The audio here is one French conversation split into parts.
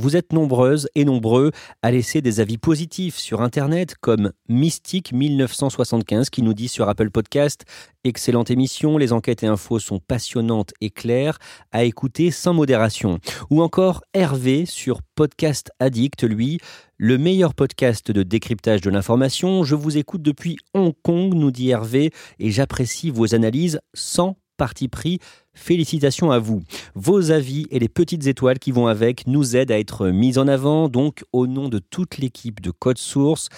Vous êtes nombreuses et nombreux à laisser des avis positifs sur Internet, comme Mystique1975 qui nous dit sur Apple Podcast Excellente émission, les enquêtes et infos sont passionnantes et claires, à écouter sans modération. Ou encore Hervé sur Podcast Addict, lui, le meilleur podcast de décryptage de l'information. Je vous écoute depuis Hong Kong, nous dit Hervé, et j'apprécie vos analyses sans parti pris. Félicitations à vous. Vos avis et les petites étoiles qui vont avec nous aident à être mis en avant. Donc, au nom de toute l'équipe de Code Source,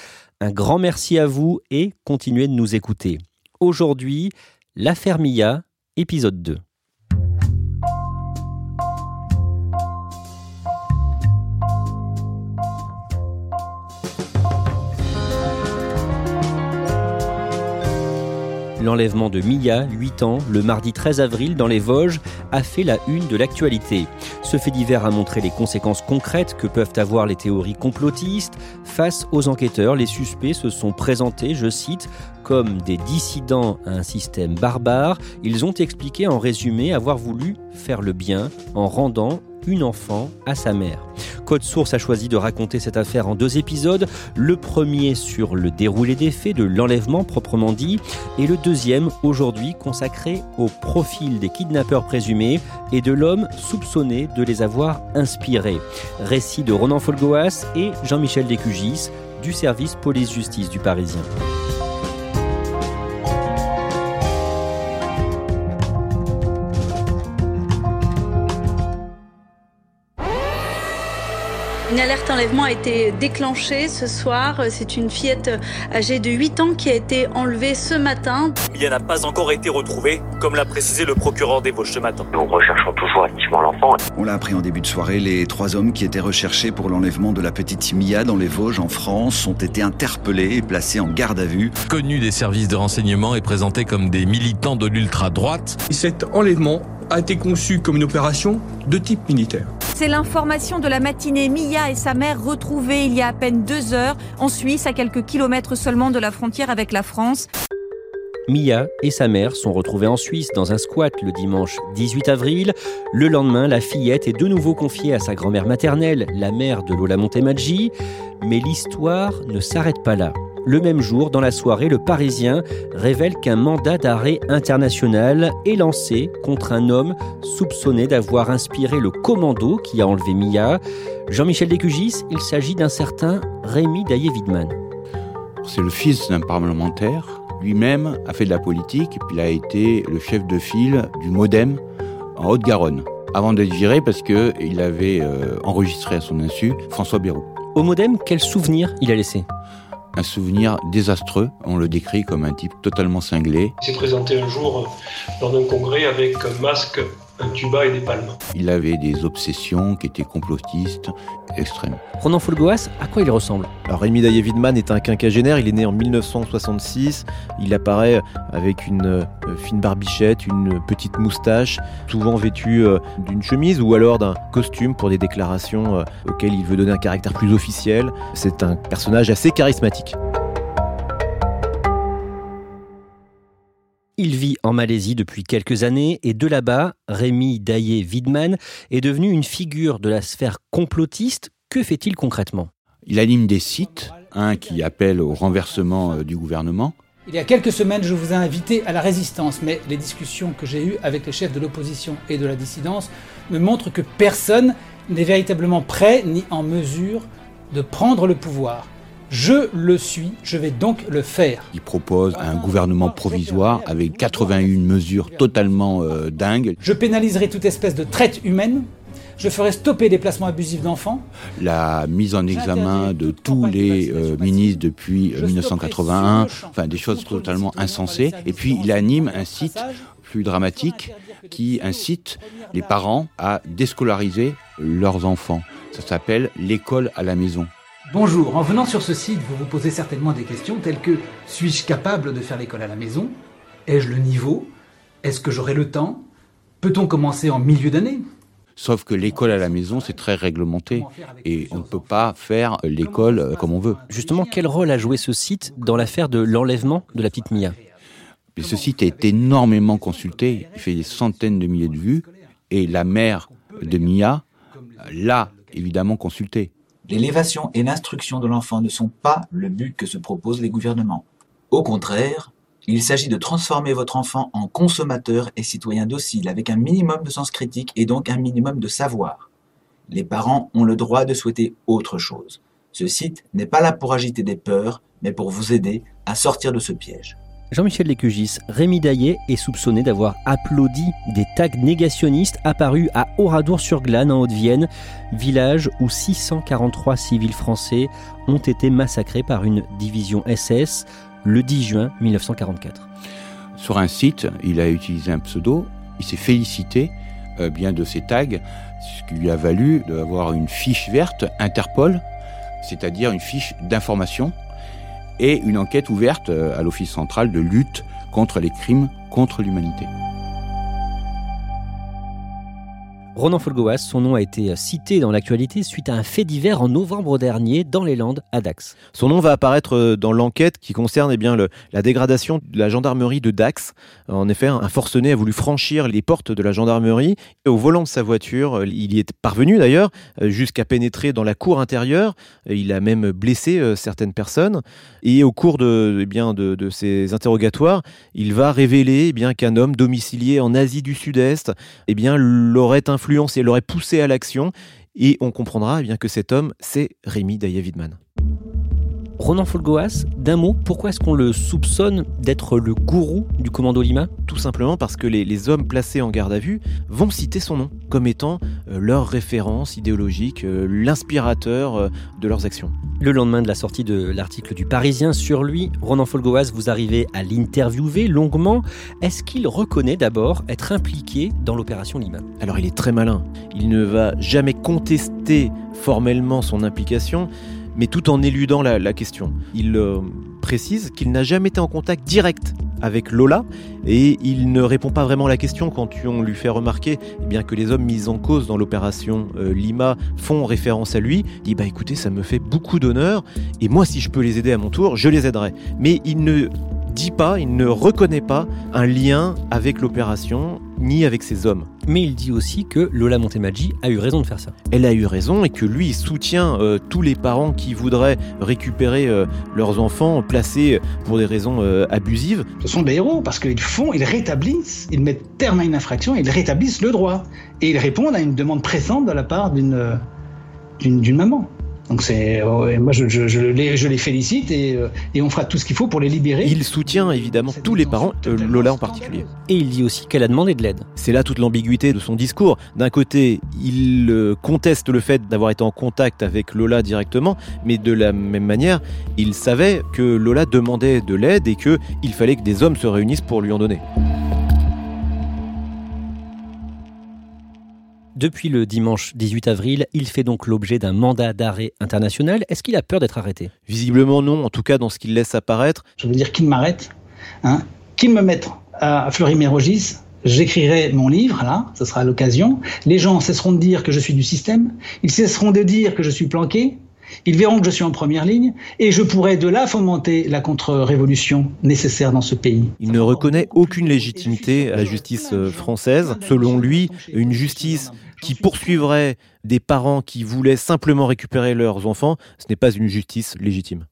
un grand merci à vous et continuez de nous écouter. Aujourd'hui, l'affaire Mia, épisode 2. L'enlèvement de Mia, 8 ans, le mardi 13 avril dans les Vosges, a fait la une de l'actualité. Ce fait divers a montré les conséquences concrètes que peuvent avoir les théories complotistes. Face aux enquêteurs, les suspects se sont présentés, je cite, comme des dissidents à un système barbare. Ils ont expliqué en résumé avoir voulu faire le bien en rendant une enfant à sa mère. Code Source a choisi de raconter cette affaire en deux épisodes, le premier sur le déroulé des faits de l'enlèvement proprement dit, et le deuxième aujourd'hui consacré au profil des kidnappeurs présumés et de l'homme soupçonné de les avoir inspirés. Récit de Ronan Folgoas et Jean-Michel Descugis du service police-justice du Parisien. Une alerte enlèvement a été déclenchée ce soir. C'est une fillette âgée de 8 ans qui a été enlevée ce matin. Mia n'a pas encore été retrouvée, comme l'a précisé le procureur des Vosges ce matin. Nous recherchons toujours activement l'enfant. On l'a appris en début de soirée, les trois hommes qui étaient recherchés pour l'enlèvement de la petite Mia dans les Vosges en France ont été interpellés et placés en garde à vue. Connus des services de renseignement et présentés comme des militants de l'ultra-droite. Cet enlèvement a été conçu comme une opération de type militaire. C'est l'information de la matinée. Mia et sa mère retrouvées il y a à peine deux heures en Suisse, à quelques kilomètres seulement de la frontière avec la France. Mia et sa mère sont retrouvées en Suisse dans un squat le dimanche 18 avril. Le lendemain, la fillette est de nouveau confiée à sa grand-mère maternelle, la mère de Lola Montemaggi. Mais l'histoire ne s'arrête pas là. Le même jour, dans la soirée, le Parisien révèle qu'un mandat d'arrêt international est lancé contre un homme soupçonné d'avoir inspiré le commando qui a enlevé Mia. Jean-Michel Descugis, il s'agit d'un certain Rémi Daillé-Widman. C'est le fils d'un parlementaire. Lui-même a fait de la politique, puis il a été le chef de file du Modem en Haute-Garonne. Avant d'être viré parce qu'il avait euh, enregistré à son insu François Bayrou. Au Modem, quel souvenir il a laissé? Un souvenir désastreux. On le décrit comme un type totalement cinglé. Il s'est présenté un jour lors d'un congrès avec un masque, un tuba et des palmes. Il avait des obsessions qui étaient complotistes extrêmes. Ronan Folgoas, à quoi il ressemble? Alors Rémi Daillé-Widman est un quinquagénaire, il est né en 1966, il apparaît avec une euh, fine barbichette, une petite moustache, souvent vêtu euh, d'une chemise ou alors d'un costume pour des déclarations euh, auxquelles il veut donner un caractère plus officiel. C'est un personnage assez charismatique. Il vit en Malaisie depuis quelques années et de là-bas, Rémi Daillé-Widman est devenu une figure de la sphère complotiste. Que fait-il concrètement? Il anime des sites, un qui appelle au renversement du gouvernement. Il y a quelques semaines, je vous ai invité à la résistance, mais les discussions que j'ai eues avec les chefs de l'opposition et de la dissidence me montrent que personne n'est véritablement prêt ni en mesure de prendre le pouvoir. Je le suis, je vais donc le faire. Il propose un gouvernement provisoire avec 81 mesures totalement euh, dingues. Je pénaliserai toute espèce de traite humaine. Je ferai stopper les placements abusifs d'enfants. La mise en examen de tous les euh, ministres depuis 1981, enfin des choses totalement insensées. Et puis il anime un site plus dramatique qui incite les parents à déscolariser leurs enfants. Ça s'appelle l'école à la maison. Bonjour, en venant sur ce site, vous vous posez certainement des questions telles que suis-je capable de faire l'école à la maison? Ai-je le niveau? Est-ce que j'aurai le temps? Peut-on commencer en milieu d'année? Sauf que l'école à la maison, c'est très réglementé et on ne peut pas faire l'école euh, comme on veut. Justement, quel rôle a joué ce site dans l'affaire de l'enlèvement de la petite Mia? Ce site est énormément consulté, il fait des centaines de milliers de vues et la mère de Mia l'a évidemment consulté. L'élévation et l'instruction de l'enfant ne sont pas le but que se proposent les gouvernements. Au contraire, il s'agit de transformer votre enfant en consommateur et citoyen docile avec un minimum de sens critique et donc un minimum de savoir. Les parents ont le droit de souhaiter autre chose. Ce site n'est pas là pour agiter des peurs, mais pour vous aider à sortir de ce piège. Jean-Michel Lécugis, Rémi Daillet est soupçonné d'avoir applaudi des tags négationnistes apparus à Oradour-sur-Glane en Haute-Vienne, village où 643 civils français ont été massacrés par une division SS le 10 juin 1944. Sur un site, il a utilisé un pseudo, il s'est félicité euh, bien de ces tags, ce qui lui a valu d'avoir une fiche verte Interpol, c'est-à-dire une fiche d'information et une enquête ouverte euh, à l'Office central de lutte contre les crimes contre l'humanité. Ronan Folgoas, son nom a été cité dans l'actualité suite à un fait divers en novembre dernier dans les Landes à Dax. Son nom va apparaître euh, dans l'enquête qui concerne eh bien, la dégradation de la gendarmerie de Dax. En effet, un forcené a voulu franchir les portes de la gendarmerie. Et au volant de sa voiture, euh, il y est parvenu d'ailleurs euh, jusqu'à pénétrer dans la cour intérieure. Il a même blessé certaines personnes. Et au cours de, eh bien, de, ces interrogatoires, il va révéler eh bien, qu'un homme domicilié en Asie du Sud-Est eh bien, l'aurait influencé et l'aurait poussé à l'action. Et on comprendra eh bien que cet homme, c'est Rémi Dayavidman. Ronan Folgoas, d'un mot, pourquoi est-ce qu'on le soupçonne d'être le gourou du commando Lima? Tout simplement parce que les, hommes placés en garde à vue vont citer son nom comme étant euh, leur référence idéologique, euh, l'inspirateur euh, de leurs actions. Le lendemain de la sortie de l'article du Parisien sur lui, Ronan Folgoas, vous arrivez à l'interviewer longuement. Est-ce qu'il reconnaît d'abord être impliqué dans l'opération Lima? Alors il est très malin. Il ne va jamais contester formellement son implication mais tout en éludant la, question. Il euh, précise qu'il n'a jamais été en contact direct avec Lola et il ne répond pas vraiment à la question quand on lui fait remarquer eh bien que les hommes mis en cause dans l'opération euh, Lima font référence à lui. Il dit bah écoutez ça me fait beaucoup d'honneur et moi si je peux les aider à mon tour je les aiderai. Mais il ne dit pas, il ne reconnaît pas un lien avec l'opération ni avec ses hommes. Mais il dit aussi que Lola Montemaggi a eu raison de faire ça. Elle a eu raison et que lui il soutient euh, tous les parents qui voudraient récupérer euh, leurs enfants placés pour des raisons euh, abusives. Ce sont des héros parce qu'ils font, ils rétablissent, ils mettent terme à une infraction, ils rétablissent le droit et ils répondent à une demande pressante de la part d'une d'une maman. Donc c'est, moi je, je, les, je, les, félicite et, euh, et on fera tout ce qu'il faut pour les libérer. Il soutient évidemment tous les parents, euh, Lola en particulier. Et il dit aussi qu'elle a demandé de l'aide. C'est là toute l'ambiguïté de son discours. D'un côté, il euh, conteste le fait d'avoir été en contact avec Lola directement, mais de la même manière, il savait que Lola demandait de l'aide et qu'il fallait que des hommes se réunissent pour lui en donner. Depuis le dimanche 18 avril, il fait donc l'objet d'un mandat d'arrêt international. Est-ce qu'il a peur d'être arrêté? Visiblement non, en tout cas dans ce qu'il laisse apparaître. Je veux dire qu'il m'arrête, hein, qu'il me mette à Fleury-Mérogis, j'écrirai mon livre, là, ce sera l'occasion. Les gens cesseront de dire que je suis du système, ils cesseront de dire que je suis planqué, ils verront que je suis en première ligne et je pourrai de là fomenter la contre-révolution nécessaire dans ce pays. Il ne reconnaît aucune légitimité à la justice euh, française. Selon lui, une justice qui poursuivrait des parents qui voulaient simplement récupérer leurs enfants, ce n'est pas une justice légitime.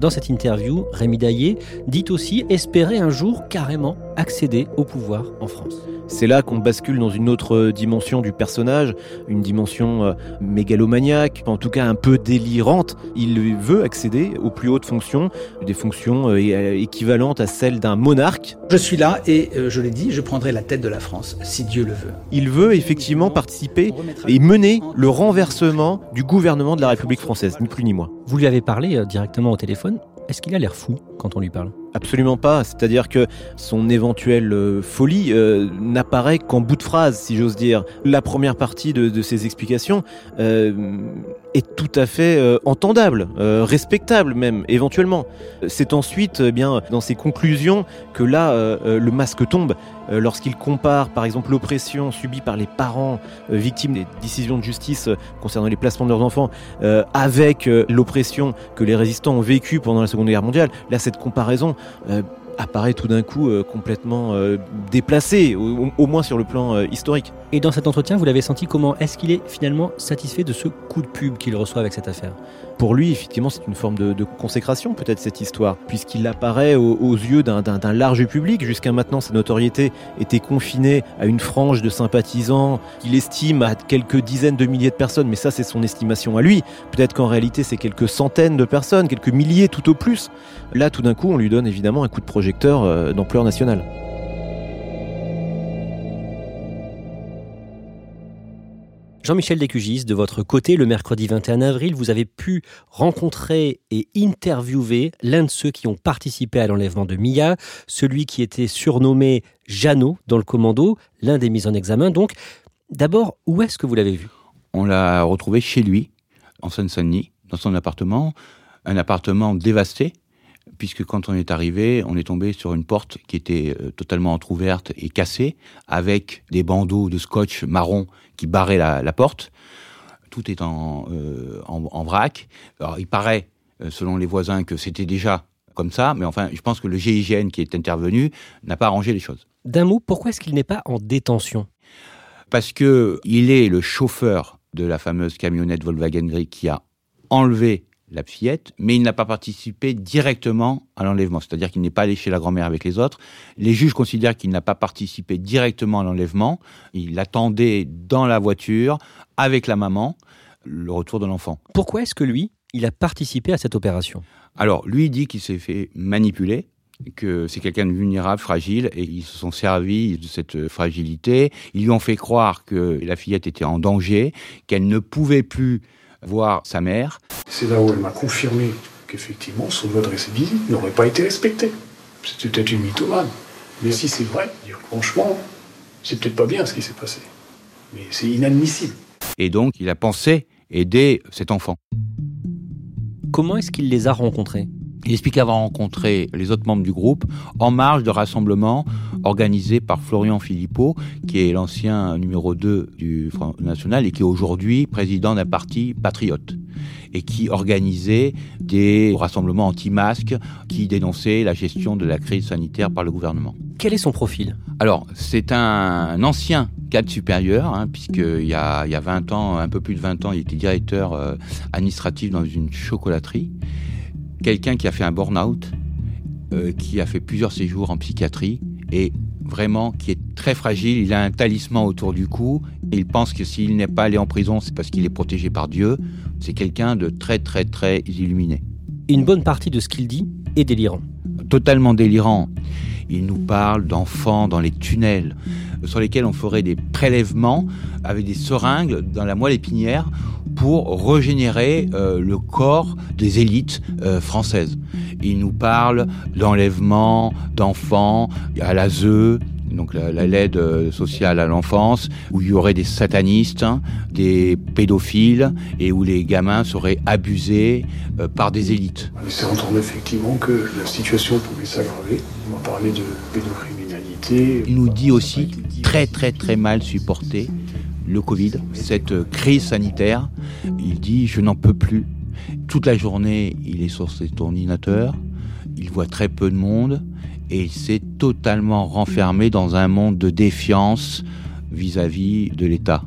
Dans cette interview, Rémi Daillé dit aussi espérer un jour carrément accéder au pouvoir en France. C'est là qu'on bascule dans une autre dimension du personnage, une dimension euh, mégalomaniaque, en tout cas un peu délirante. Il veut accéder aux plus hautes fonctions, des fonctions euh, équivalentes à celles d'un monarque. Je suis là et, euh, je l'ai dit, je prendrai la tête de la France, si Dieu le veut. Il veut effectivement participer et mener le renversement du gouvernement de la République française, ni plus ni moins. Vous lui avez parlé directement au téléphone. Est-ce qu'il a l'air fou quand on lui parle? Absolument pas. C'est-à-dire que son éventuelle euh, folie euh, n'apparaît qu'en bout de phrase, si j'ose dire. La première partie de, ses explications euh, est tout à fait entendable, respectable même, éventuellement. C'est ensuite, eh bien, dans ses conclusions, que là, le masque tombe. Lorsqu'il compare, par exemple, l'oppression subie par les parents victimes des décisions de justice concernant les placements de leurs enfants, avec l'oppression que les résistants ont vécue pendant la Seconde Guerre mondiale, là, cette comparaison euh, apparaît tout d'un coup euh, complètement euh, déplacé, au, moins sur le plan historique. Et dans cet entretien, vous l'avez senti comment Est-ce qu'il est finalement satisfait de ce coup de pub qu'il reçoit avec cette affaire? Pour lui, effectivement, c'est une forme de, consécration, peut-être, cette histoire, puisqu'il apparaît aux, yeux d'un large public. Jusqu'à maintenant, sa notoriété était confinée à une frange de sympathisants qu'il estime à quelques dizaines de milliers de personnes, mais ça, c'est son estimation à lui. Peut-être qu'en réalité, c'est quelques centaines de personnes, quelques milliers tout au plus. Là, tout d'un coup, on lui donne évidemment un coup de projecteur euh, d'ampleur nationale. Jean-Michel Descugis, de votre côté, le mercredi 21 avril, vous avez pu rencontrer et interviewer l'un de ceux qui ont participé à l'enlèvement de Mia, celui qui était surnommé Jeannot dans le commando, l'un des mis en examen. Donc, d'abord, où est-ce que vous l'avez vu? On l'a retrouvé chez lui, en Seine-Saint-Denis, dans son appartement, un appartement dévasté, puisque quand on est arrivé, on est tombé sur une porte qui était euh, totalement entr'ouverte et cassée, avec des bandeaux de scotch marron qui barraient la, porte. Tout est en, euh, en, vrac. Alors, il paraît, euh, selon les voisins, que c'était déjà comme ça, mais enfin, je pense que le GIGN qui est intervenu n'a pas arrangé les choses. D'un mot, pourquoi est-ce qu'il n'est pas en détention? Parce que il est le chauffeur de la fameuse camionnette Volkswagen Gris qui a enlevé la fillette, mais il n'a pas participé directement à l'enlèvement, c'est-à-dire qu'il n'est pas allé chez la grand-mère avec les autres. Les juges considèrent qu'il n'a pas participé directement à l'enlèvement, il attendait dans la voiture avec la maman le retour de l'enfant. Pourquoi est-ce que lui, il a participé à cette opération? Alors, lui dit qu'il s'est fait manipuler, que c'est quelqu'un de vulnérable, fragile, et ils se sont servis de cette fragilité. Ils lui ont fait croire que la fillette était en danger, qu'elle ne pouvait plus voir sa mère. C'est là où elle m'a confirmé qu'effectivement son de récidive n'aurait pas été respectée. C'était peut-être une mythomane. Mais si c'est vrai, franchement, c'est peut-être pas bien ce qui s'est passé. Mais c'est inadmissible. Et donc, il a pensé aider cet enfant. Comment est-ce qu'il les a rencontrés? Il explique avoir rencontré les autres membres du groupe en marge de rassemblements organisés par Florian Philippot, qui est l'ancien numéro 2 du Front National et qui est aujourd'hui président d'un parti patriote et qui organisait des rassemblements anti-masques qui dénonçaient la gestion de la crise sanitaire par le gouvernement. Quel est son profil? Alors, c'est un ancien cadre supérieur, hein, puisqu'il y a, il y a 20 ans, un peu plus de 20 ans, il était directeur euh, administratif dans une chocolaterie quelqu'un qui a fait un burn-out, euh, qui a fait plusieurs séjours en psychiatrie et vraiment qui est très fragile. Il a un talisman autour du cou. Il pense que s'il n'est pas allé en prison, c'est parce qu'il est protégé par Dieu. C'est quelqu'un de très très très illuminé. Une bonne partie de ce qu'il dit est délirant. Totalement délirant. Il nous parle d'enfants dans les tunnels sur lesquels on ferait des prélèvements avec des seringues dans la moelle épinière pour régénérer euh, le corps des élites euh, françaises. Il nous parle d'enlèvement d'enfants à la ZEU, donc la, l'aide euh, sociale à l'enfance, où il y aurait des satanistes, hein, des pédophiles, et où les gamins seraient abusés par des élites. On s'est effectivement que la situation pouvait s'aggraver. On m'a parlé de pédocriminalité. Il nous dit aussi très très très mal supporter le Covid, cette crise sanitaire. Il dit je n'en peux plus. Toute la journée, il est sur cet ordinateur, il voit très peu de monde et il s'est totalement renfermé dans un monde de défiance vis-à-vis -vis de l'État.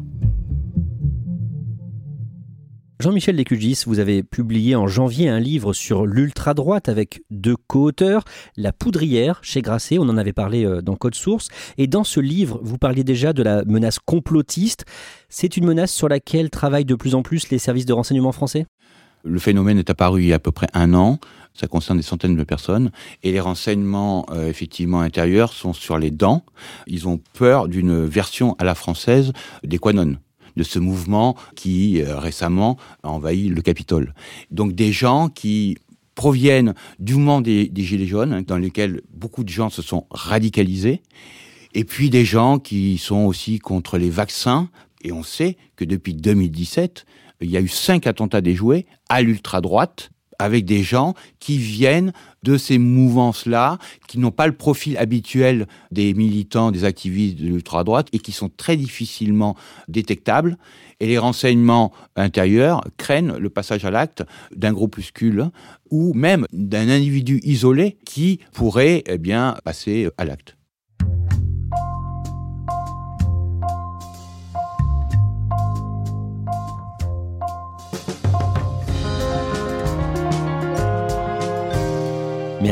Jean-Michel Descugis, vous avez publié en janvier un livre sur l'ultra-droite avec deux co-auteurs, La Poudrière chez Grasset, on en avait parlé euh, dans Code Source, et dans ce livre, vous parliez déjà de la menace complotiste. C'est une menace sur laquelle travaillent de plus en plus les services de renseignement français? Le phénomène est apparu il y a à peu près un an. Ça concerne des centaines de personnes. Et les renseignements, euh, effectivement, intérieurs sont sur les dents. Ils ont peur d'une version à la française des Quanon de ce mouvement qui euh, récemment a envahi le Capitole. Donc des gens qui proviennent du mouvement des, Gilets jaunes, hein, dans lequel beaucoup de gens se sont radicalisés, et puis des gens qui sont aussi contre les vaccins. Et on sait que depuis 2017, il y a eu cinq attentats déjoués à l'ultra-droite, avec des gens qui viennent de ces mouvances-là, qui n'ont pas le profil habituel des militants, des activistes de l'ultra-droite, et qui sont très difficilement détectables. Et les renseignements intérieurs craignent le passage à l'acte d'un groupuscule ou même d'un individu isolé qui pourrait eh passer à l'acte.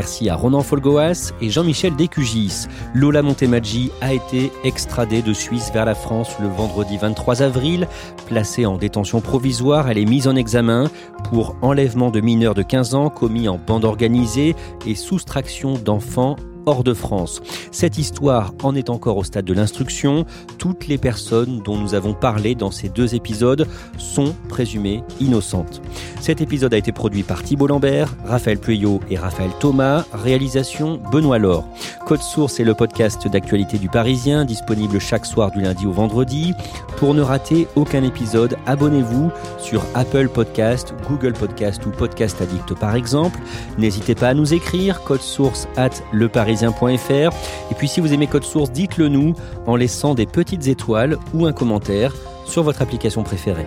Merci à Ronan Folgoas et Jean-Michel Descugis. Lola Montemaggi a été extradée de Suisse vers la France le vendredi 23 avril. Placée en détention provisoire, elle est mise en examen pour enlèvement de mineurs de 15 ans commis en bande organisée et soustraction d'enfants hors de France. Cette histoire en est encore au stade de l'instruction. Toutes les personnes dont nous avons parlé dans ces deux épisodes sont présumées innocentes. Cet épisode a été produit par Thibault Lambert, Raphaël Pueyo et Raphaël Thomas. Réalisation Benoît Laure. Code Source est le podcast d'actualité du Parisien, disponible chaque soir du lundi au vendredi. Pour ne rater aucun épisode, abonnez-vous sur Apple Podcast, Google Podcast ou Podcast Addict par exemple. N'hésitez pas à nous écrire code source at Et puis si vous aimez Code Source, dites-le nous en laissant des petites étoiles ou un commentaire sur votre application préférée.